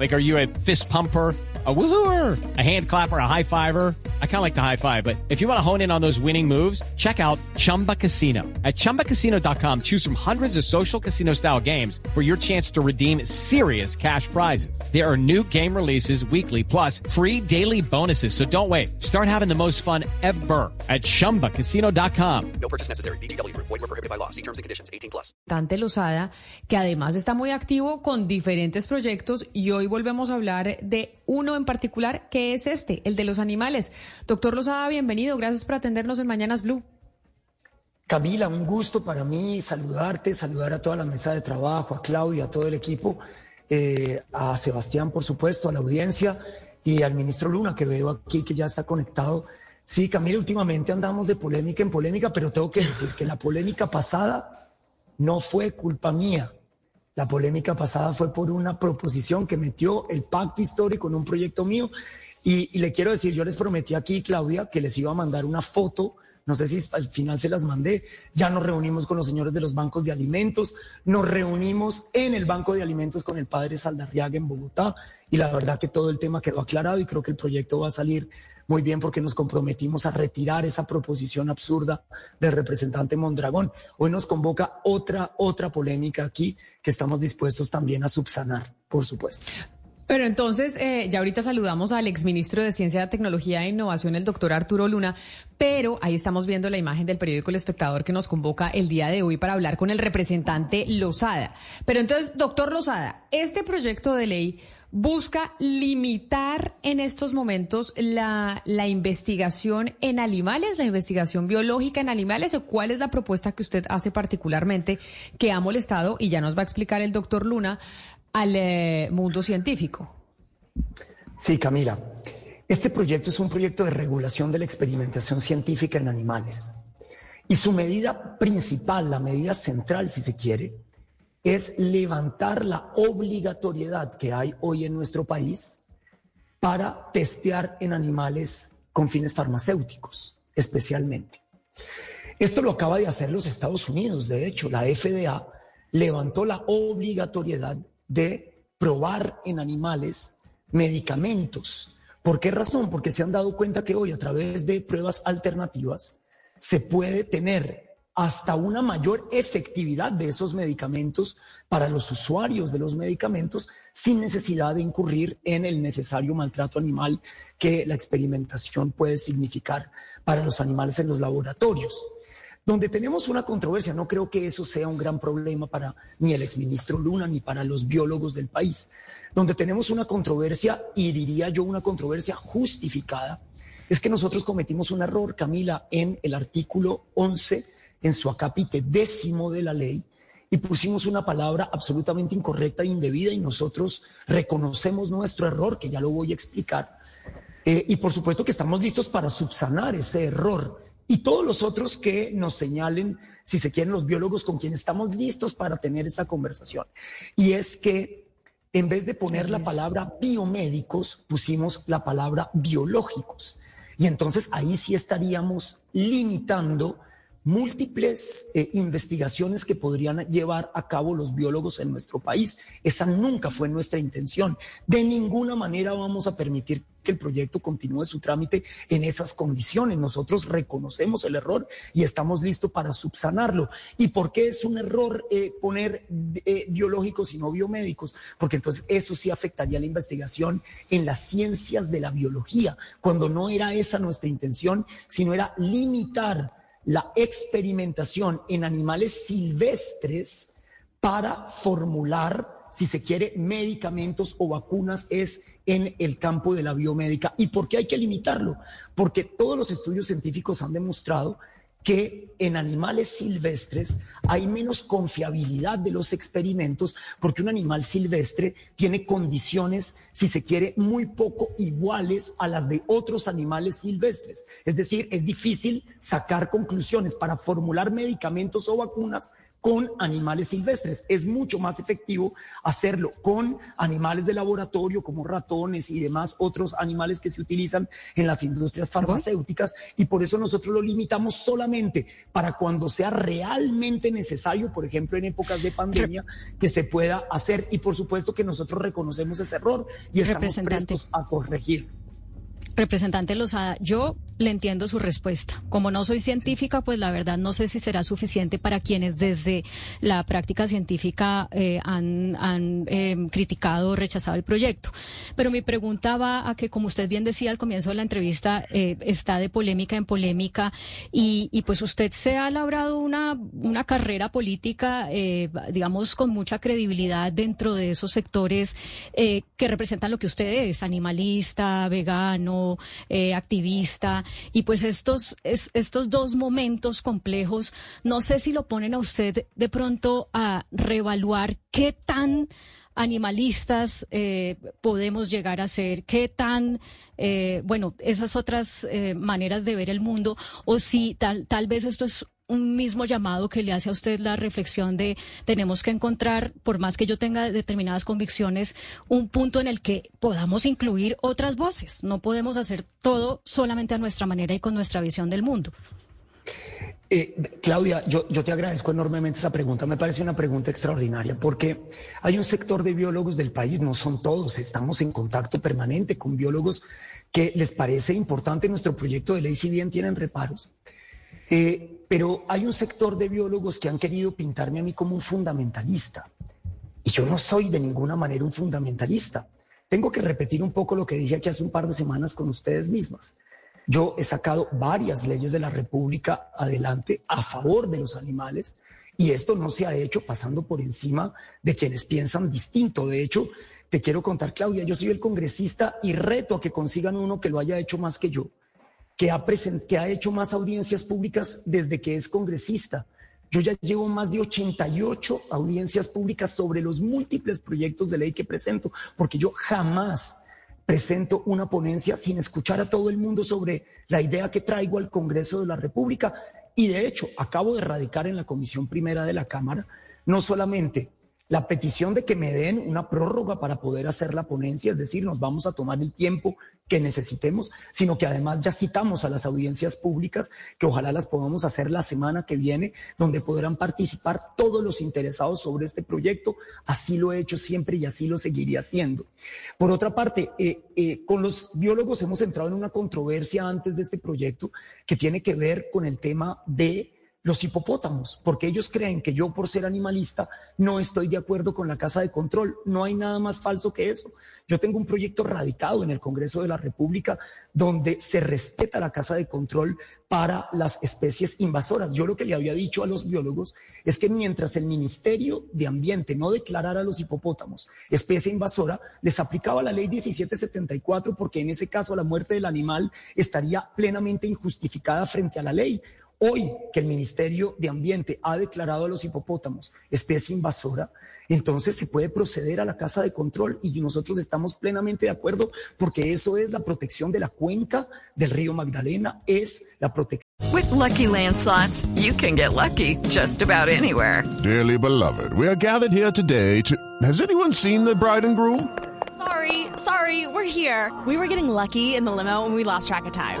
Like, are you a fist pumper? a woohooer, a hand clapper, a high fiver. I kind of like the high five, but if you want to hone in on those winning moves, check out Chumba Casino. At ChumbaCasino.com, choose from hundreds of social casino style games for your chance to redeem serious cash prizes. There are new game releases weekly, plus free daily bonuses. So don't wait. Start having the most fun ever at ChumbaCasino.com. No purchase necessary. BGW. Void were prohibited by law. See terms and conditions. 18 plus. Dante Lozada, que además está muy activo con diferentes proyectos y hoy volvemos a hablar de uno en particular, que es este, el de los animales. Doctor Lozada, bienvenido. Gracias por atendernos en Mañanas Blue. Camila, un gusto para mí saludarte, saludar a toda la mesa de trabajo, a Claudia, a todo el equipo, eh, a Sebastián, por supuesto, a la audiencia y al ministro Luna, que veo aquí que ya está conectado. Sí, Camila, últimamente andamos de polémica en polémica, pero tengo que decir que la polémica pasada no fue culpa mía. La polémica pasada fue por una proposición que metió el pacto histórico en un proyecto mío. Y, le quiero decir, yo les prometí aquí, Claudia, que les iba a mandar una foto. No sé si al final se las mandé. Ya nos reunimos con los señores de los bancos de alimentos. Nos reunimos en el banco de alimentos con el padre Saldarriaga en Bogotá. Y la verdad que todo el tema quedó aclarado y creo que el proyecto va a salir muy bien porque nos comprometimos a retirar esa proposición absurda del representante Mondragón. Hoy nos convoca otra, otra polémica aquí que estamos dispuestos también a subsanar, por supuesto. Pero entonces, eh, ya ahorita saludamos al exministro de Ciencia, Tecnología e Innovación, el doctor Arturo Luna, pero ahí estamos viendo la imagen del periódico El Espectador que nos convoca el día de hoy para hablar con el representante Lozada. Pero entonces, doctor Lozada, este proyecto de ley busca limitar en estos momentos la, la, investigación en animales, la investigación biológica en animales, o cuál es la propuesta que usted hace particularmente que ha molestado, y ya nos va a explicar el doctor Luna, al eh, mundo científico. Sí, Camila. Este proyecto es un proyecto de regulación de la experimentación científica en animales. Y su medida principal, la medida central, si se quiere, es levantar la obligatoriedad que hay hoy en nuestro país para testear en animales con fines farmacéuticos, especialmente. Esto lo acaba de hacer los Estados Unidos, de hecho, la FDA levantó la obligatoriedad de probar en animales medicamentos. ¿Por qué razón? Porque se han dado cuenta que hoy a través de pruebas alternativas se puede tener hasta una mayor efectividad de esos medicamentos para los usuarios de los medicamentos sin necesidad de incurrir en el necesario maltrato animal que la experimentación puede significar para los animales en los laboratorios. Donde tenemos una controversia, no creo que eso sea un gran problema para ni el exministro Luna ni para los biólogos del país. Donde tenemos una controversia, y diría yo una controversia justificada, es que nosotros cometimos un error, Camila, en el artículo 11 en su acápite décimo de la ley y pusimos una palabra absolutamente incorrecta e indebida y nosotros reconocemos nuestro error, que ya lo voy a explicar. Eh, y por supuesto que estamos listos para subsanar ese error y todos los otros que nos señalen, si se quieren, los biólogos con quienes estamos listos para tener esa conversación. Y es que en vez de poner la palabra biomédicos, pusimos la palabra biológicos. Y entonces ahí sí estaríamos limitando múltiples eh, investigaciones que podrían llevar a cabo los biólogos en nuestro país. Esa nunca fue nuestra intención. De ninguna manera vamos a permitir que el proyecto continúe su trámite en esas condiciones. Nosotros reconocemos el error y estamos listos para subsanarlo. ¿Y por qué es un error eh, poner eh, biológicos y no biomédicos? Porque entonces eso sí afectaría la investigación en las ciencias de la biología, cuando no era esa nuestra intención, sino era limitar la experimentación en animales silvestres para formular, si se quiere, medicamentos o vacunas es en el campo de la biomédica. ¿Y por qué hay que limitarlo? Porque todos los estudios científicos han demostrado que en animales silvestres hay menos confiabilidad de los experimentos porque un animal silvestre tiene condiciones, si se quiere, muy poco iguales a las de otros animales silvestres. Es decir, es difícil sacar conclusiones para formular medicamentos o vacunas con animales silvestres. Es mucho más efectivo hacerlo con animales de laboratorio como ratones y demás otros animales que se utilizan en las industrias farmacéuticas y por eso nosotros lo limitamos solamente para cuando sea realmente necesario, por ejemplo, en épocas de pandemia, que se pueda hacer y por supuesto que nosotros reconocemos ese error y estamos prestos a corregir. Representante Lozada, yo le entiendo su respuesta. Como no soy científica, pues la verdad no sé si será suficiente para quienes desde la práctica científica eh, han, han eh, criticado o rechazado el proyecto. Pero mi pregunta va a que, como usted bien decía al comienzo de la entrevista, eh, está de polémica en polémica y, y, pues usted se ha labrado una, una carrera política, digamos, con mucha credibilidad dentro de esos sectores que representan lo que usted es, animalista, vegano, activista. Y pues estos, estos dos momentos complejos, no sé si lo ponen a usted de pronto a reevaluar qué tan animalistas eh, podemos llegar a ser, qué tan, eh, bueno, esas otras eh, maneras de ver el mundo, o si tal, tal vez esto es un mismo llamado que le hace a usted la reflexión de tenemos que encontrar, por más que yo tenga determinadas convicciones, un punto en el que podamos incluir otras voces. No podemos hacer todo solamente a nuestra manera y con nuestra visión del mundo. Eh, Claudia, yo, yo, te agradezco enormemente esa pregunta. Me parece una pregunta extraordinaria porque hay un sector de biólogos del país, no son todos, estamos en contacto permanente con biólogos que les parece importante nuestro proyecto de ley, si bien tienen reparos. Eh, pero hay un sector de biólogos que han querido pintarme a mí como un fundamentalista. Y yo no soy de ninguna manera un fundamentalista. Tengo que repetir un poco lo que dije aquí hace un par de semanas con ustedes mismas. Yo he sacado varias leyes de la República adelante a favor de los animales y esto no se ha hecho pasando por encima de quienes piensan distinto. De hecho, te quiero contar, Claudia, yo soy el congresista y reto a que consigan uno que lo haya hecho más que yo que ha, que ha hecho más audiencias públicas desde que es congresista. Yo ya llevo más de 88 audiencias públicas sobre los múltiples proyectos de ley que presento, porque yo jamás presento una ponencia sin escuchar a todo el mundo sobre la idea que traigo al Congreso de la República. Y de hecho, acabo de radicar en la Comisión Primera de la Cámara no solamente la petición de que me den una prórroga para poder hacer la ponencia, es decir, nos vamos a tomar el tiempo que necesitemos, sino que además ya citamos a las audiencias públicas, que ojalá las podamos hacer la semana que viene, donde podrán participar todos los interesados sobre este proyecto. Así lo he hecho siempre y así lo seguiría haciendo. Por otra parte, eh, eh, con los biólogos hemos entrado en una controversia antes de este proyecto que tiene que ver con el tema de los hipopótamos, porque ellos creen que yo por ser animalista no estoy de acuerdo con la casa de control. No hay nada más falso que eso. Yo tengo un proyecto radicado en el Congreso de la República donde se respeta la casa de control para las especies invasoras. Yo lo que le había dicho a los biólogos es que mientras el Ministerio de Ambiente no declarara a los hipopótamos especie invasora, les aplicaba la ley 1774 porque en ese caso la muerte del animal estaría plenamente injustificada frente a la ley. Hoy que el Ministerio de Ambiente ha declarado a los hipopótamos especie invasora, entonces se puede proceder a la casa de control y nosotros estamos plenamente de acuerdo porque eso es la protección de la cuenca del río Magdalena, es la protección. With lucky landslots, you can get lucky just about anywhere. Dearly beloved, we are gathered here today to. Has anyone seen the bride and groom? Sorry, sorry, we're here. We were getting lucky in the limo and we lost track of time.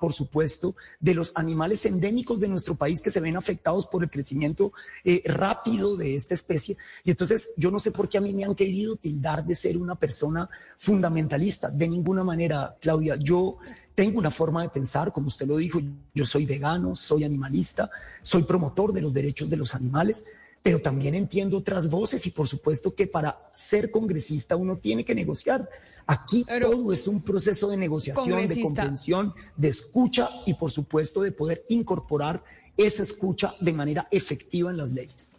Por supuesto, de los animales endémicos de nuestro país que se ven afectados por el crecimiento eh, rápido de esta especie. Y entonces yo no sé por qué a mí me han querido tildar de ser una persona fundamentalista. De ninguna manera, Claudia, yo tengo una forma de pensar, como usted lo dijo, yo soy vegano, soy animalista, soy promotor de los derechos de los animales pero también entiendo otras voces y por supuesto que para ser congresista uno tiene que negociar. Aquí todo es un proceso de negociación, de comprensión, de escucha y por supuesto de poder incorporar esa escucha de manera efectiva en las leyes.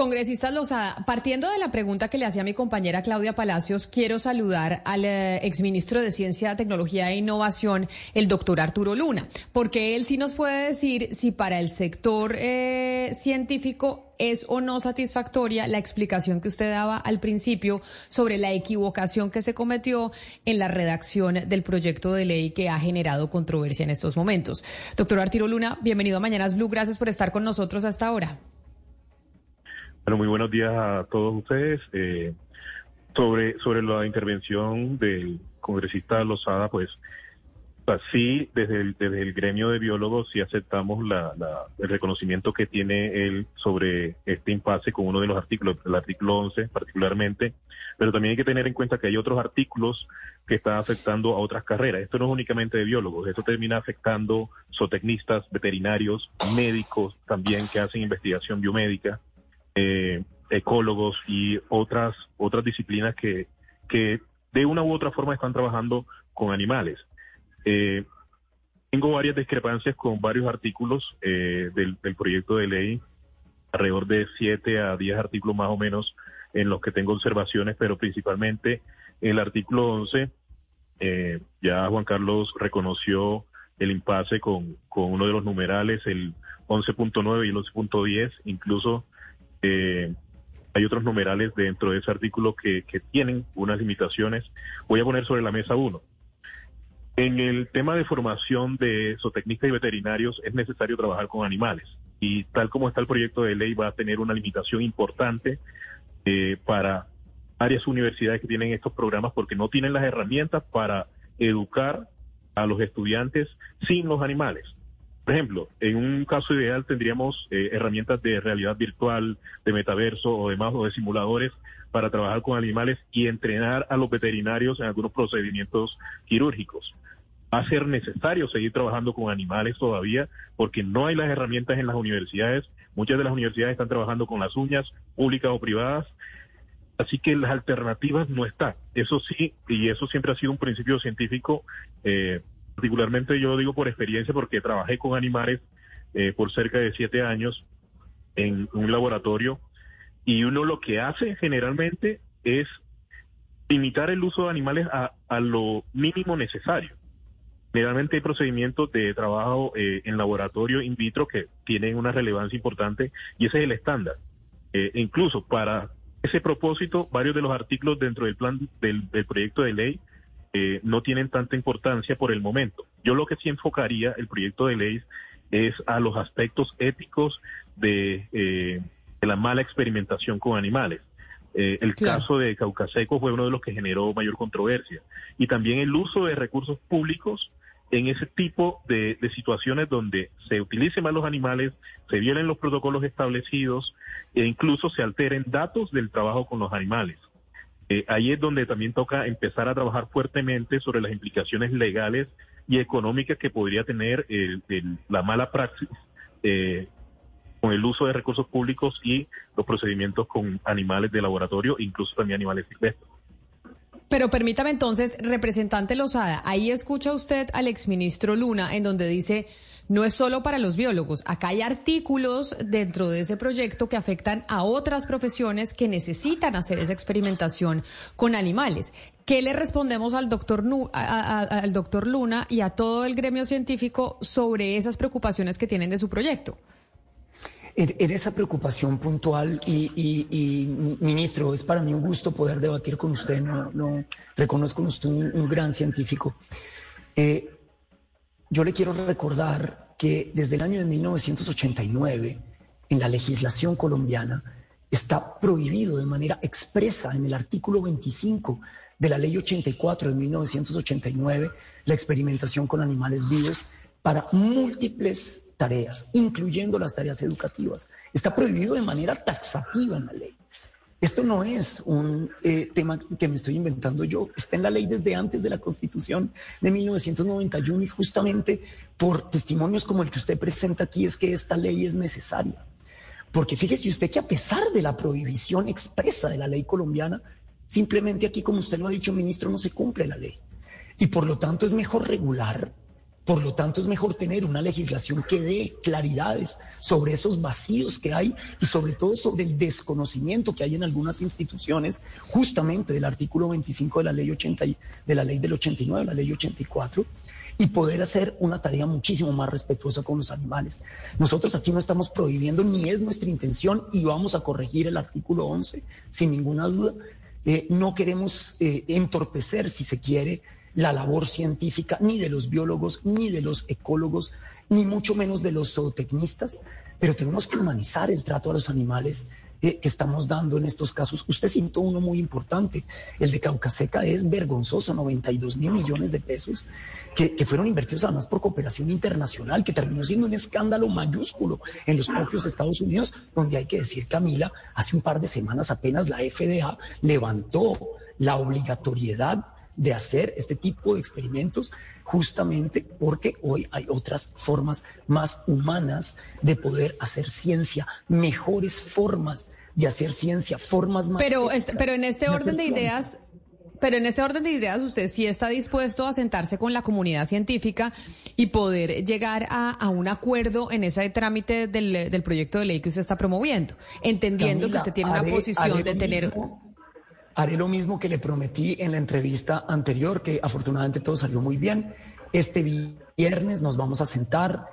Congresista Lozada, partiendo de la pregunta que le hacía mi compañera Claudia Palacios, quiero saludar al eh, exministro de Ciencia, Tecnología e Innovación, el doctor Arturo Luna, porque él sí nos puede decir si para el sector eh, científico es o no satisfactoria la explicación que usted daba al principio sobre la equivocación que se cometió en la redacción del proyecto de ley que ha generado controversia en estos momentos. Doctor Arturo Luna, bienvenido a Mañanas Blue, gracias por estar con nosotros hasta ahora. Bueno, muy buenos días a todos ustedes. Eh, sobre, sobre la intervención del congresista Lozada, pues sí, desde el, desde el gremio de biólogos sí aceptamos la, el reconocimiento que tiene él sobre este impasse con uno de los artículos, el artículo 11 particularmente, pero también hay que tener en cuenta que hay otros artículos que están afectando a otras carreras. Esto no es únicamente de biólogos, esto termina afectando zootecnistas, veterinarios, médicos también que hacen investigación biomédica eh, ecólogos y otras, otras disciplinas que, que de una u otra forma están trabajando con animales. Eh, tengo varias discrepancias con varios artículos eh, del, proyecto de ley, alrededor de siete a diez artículos más o menos en los que tengo observaciones, pero principalmente el artículo 11, eh, ya Juan Carlos reconoció el impasse con, con uno de los numerales, el 11.9 y el 11.10, incluso eh, hay otros numerales dentro de ese artículo que, tienen unas limitaciones. Voy a poner sobre la mesa uno. En el tema de formación de zootecnistas y veterinarios es necesario trabajar con animales y tal como está el proyecto de ley va a tener una limitación importante eh, para varias universidades que tienen estos programas porque no tienen las herramientas para educar a los estudiantes sin los animales. Por ejemplo, en un caso ideal tendríamos eh, herramientas de realidad virtual, de metaverso o demás, o de simuladores para trabajar con animales y entrenar a los veterinarios en algunos procedimientos quirúrgicos. Va a ser necesario seguir trabajando con animales todavía porque no hay las herramientas en las universidades. Muchas de las universidades están trabajando con las uñas, públicas o privadas. Así que las alternativas no están. Eso sí, y eso siempre ha sido un principio científico. Eh, particularmente yo lo digo por experiencia porque trabajé con animales eh, por cerca de siete años en un laboratorio y uno lo que hace generalmente es limitar el uso de animales a, lo mínimo necesario. Generalmente hay procedimientos de trabajo eh, en laboratorio in vitro que tienen una relevancia importante y ese es el estándar. Eh, incluso para ese propósito, varios de los artículos dentro del plan del proyecto de ley eh, no tienen tanta importancia por el momento. Yo lo que sí enfocaría el proyecto de ley es a los aspectos éticos de, eh, la mala experimentación con animales. Eh, el caso de Caucaseco fue uno de los que generó mayor controversia. Y también el uso de recursos públicos en ese tipo de, de, situaciones donde se utilicen mal los animales, se violen los protocolos establecidos e incluso se alteren datos del trabajo con los animales. Eh, ahí es donde también toca empezar a trabajar fuertemente sobre las implicaciones legales y económicas que podría tener la mala praxis eh, con el uso de recursos públicos y los procedimientos con animales de laboratorio, incluso también animales silvestres. Pero permítame entonces, representante Lozada, ahí escucha usted al exministro Luna en donde dice no es solo para los biólogos. Acá hay artículos dentro de ese proyecto que afectan a otras profesiones que necesitan hacer esa experimentación con animales. ¿Qué le respondemos al doctor, al doctor Luna y a todo el gremio científico sobre esas preocupaciones que tienen de su proyecto? En esa preocupación puntual y, ministro, es para mí un gusto poder debatir con usted, no, no reconozco usted un, gran científico. Eh, yo le quiero recordar que desde el año de 1989, en la legislación colombiana, está prohibido de manera expresa en el artículo 25 de la ley 84 de 1989 la experimentación con animales vivos para múltiples tareas, incluyendo las tareas educativas. Está prohibido de manera taxativa en la ley. Esto no es un eh, tema que me estoy inventando yo, está en la ley desde antes de la Constitución de 1991 y justamente por testimonios como el que usted presenta aquí es que esta ley es necesaria. Porque fíjese usted que a pesar de la prohibición expresa de la ley colombiana, simplemente aquí, como usted lo ha dicho, ministro, no se cumple la ley. Y por lo tanto es mejor regular Por lo tanto, es mejor tener una legislación que dé claridades sobre esos vacíos que hay y sobre todo sobre el desconocimiento que hay en algunas instituciones, justamente del artículo 25 de la ley 80 de la ley del 89, la ley 84 y poder hacer una tarea muchísimo más respetuosa con los animales. Nosotros aquí no estamos prohibiendo ni es nuestra intención y vamos a corregir el artículo 11 sin ninguna duda. Eh, no queremos eh, entorpecer, si se quiere, la labor científica ni de los biólogos, ni de los ecólogos, ni mucho menos de los zootecnistas, pero tenemos que humanizar el trato a los animales que estamos dando en estos casos. Usted citó uno muy importante, el de Caucaseca es vergonzoso, 92 mil millones de pesos que, que, fueron invertidos además por cooperación internacional, que terminó siendo un escándalo mayúsculo en los propios Estados Unidos, donde hay que decir, Camila, hace un par de semanas apenas la FDA levantó la obligatoriedad de hacer este tipo de experimentos justamente porque hoy hay otras formas más humanas de poder hacer ciencia, mejores formas de hacer ciencia, formas más... Pero, este, pero en este orden de ideas... Pero en este orden de ideas, usted sí está dispuesto a sentarse con la comunidad científica y poder llegar a, un acuerdo en ese trámite del, proyecto de ley que usted está promoviendo, entendiendo que usted tiene una posición de tener haré lo mismo que le prometí en la entrevista anterior, que afortunadamente todo salió muy bien. Este viernes nos vamos a sentar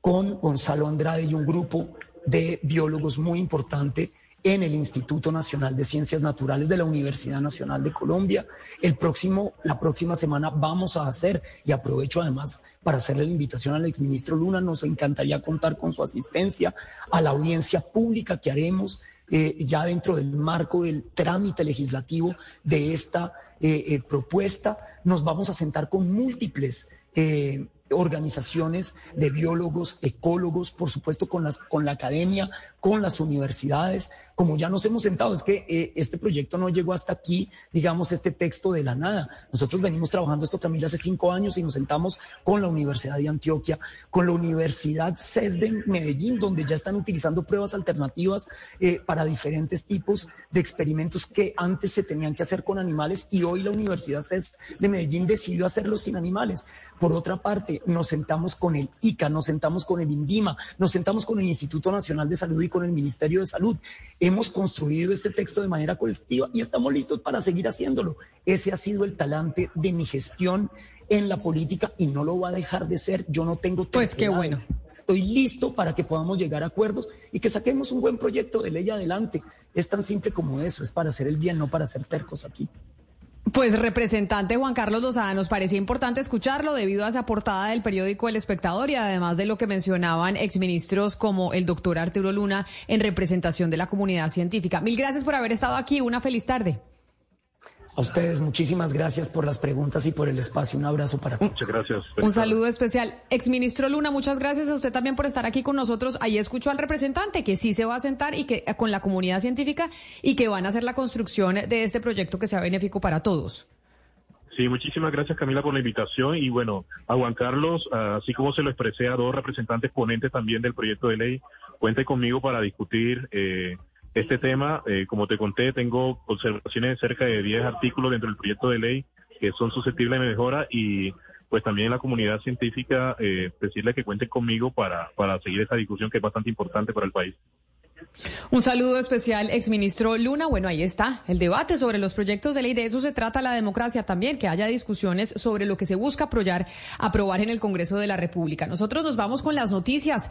con Gonzalo Andrade y un grupo de biólogos muy importante en el Instituto Nacional de Ciencias Naturales de la Universidad Nacional de Colombia. El próximo, la próxima semana vamos a hacer, y aprovecho además para hacerle la invitación al exministro Luna, nos encantaría contar con su asistencia a la audiencia pública que haremos eh, ya dentro del marco del trámite legislativo de esta eh, eh, propuesta, nos vamos a sentar con múltiples organizaciones de biólogos, ecólogos, por supuesto con, las, con la academia, con las universidades, como ya nos hemos sentado, es que eh, este proyecto no llegó hasta aquí, digamos, este texto de la nada. Nosotros venimos trabajando esto, Camila, hace cinco años y nos sentamos con la Universidad de Antioquia, con la Universidad CES de Medellín, donde ya están utilizando pruebas alternativas eh, para diferentes tipos de experimentos que antes se tenían que hacer con animales y hoy la Universidad CES de Medellín decidió hacerlos sin animales. Por otra parte, nos sentamos con el ICA, nos sentamos con el INDIMA, nos sentamos con el Instituto Nacional de Salud y con el Ministerio de Salud. Hemos construido este texto de manera colectiva y estamos listos para seguir haciéndolo. Ese ha sido el talante de mi gestión en la política y no lo va a dejar de ser. Yo no tengo... Pues qué bueno. Estoy listo para que podamos llegar a acuerdos y que saquemos un buen proyecto de ley adelante. Es tan simple como eso, es para hacer el bien, no para hacer tercos aquí. Pues representante Juan Carlos Lozada, nos parecía importante escucharlo debido a esa portada del periódico El Espectador y además de lo que mencionaban exministros como el doctor Arturo Luna en representación de la comunidad científica. Mil gracias por haber estado aquí. Una feliz tarde. A ustedes, muchísimas gracias por las preguntas y por el espacio. Un abrazo para todos. Muchas gracias. Un saludo especial. Exministro Luna, muchas gracias a usted también por estar aquí con nosotros. Ahí escuchó al representante que sí se va a sentar y que con la comunidad científica y que van a hacer la construcción de este proyecto que sea benéfico para todos. Sí, muchísimas gracias Camila por la invitación y bueno, a Juan Carlos, así como se lo expresé a dos representantes ponentes también del proyecto de ley, cuente conmigo para discutir eh, este tema, eh, como te conté, tengo observaciones de cerca de 10 artículos dentro del proyecto de ley que son susceptibles de mejora y pues también la comunidad científica eh, decirle que cuenten conmigo para, para seguir esta discusión que es bastante importante para el país. Un saludo especial, exministro Luna. Bueno, ahí está el debate sobre los proyectos de ley. De eso se trata la democracia también, que haya discusiones sobre lo que se busca aprobar, aprobar en el Congreso de la República. Nosotros nos vamos con las noticias.